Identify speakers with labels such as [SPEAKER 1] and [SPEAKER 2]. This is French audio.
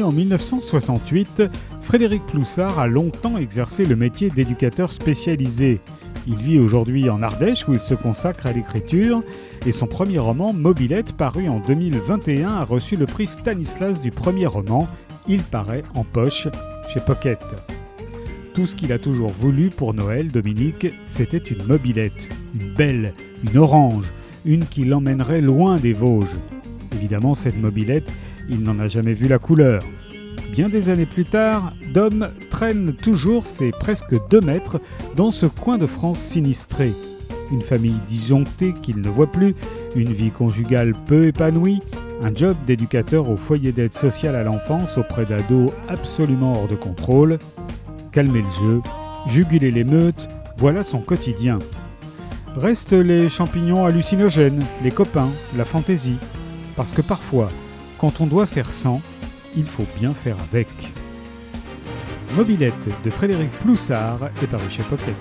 [SPEAKER 1] en 1968, Frédéric Ploussard a longtemps exercé le métier d'éducateur spécialisé. Il vit aujourd'hui en Ardèche où il se consacre à l'écriture et son premier roman, Mobilette, paru en 2021, a reçu le prix Stanislas du premier roman. Il paraît en poche chez Pocket. Tout ce qu'il a toujours voulu pour Noël, Dominique, c'était une mobilette, une belle, une orange, une qui l'emmènerait loin des Vosges. Évidemment, cette mobilette, il n'en a jamais vu la couleur. Bien des années plus tard, Dom traîne toujours ses presque deux mètres dans ce coin de France sinistré. Une famille disjonctée qu'il ne voit plus, une vie conjugale peu épanouie, un job d'éducateur au foyer d'aide sociale à l'enfance auprès d'ados absolument hors de contrôle. Calmer le jeu, juguler les meutes, voilà son quotidien. Restent les champignons hallucinogènes, les copains, la fantaisie. Parce que parfois, quand on doit faire sans, il faut bien faire avec. Mobilette de Frédéric Ploussard est paru chez Pocket.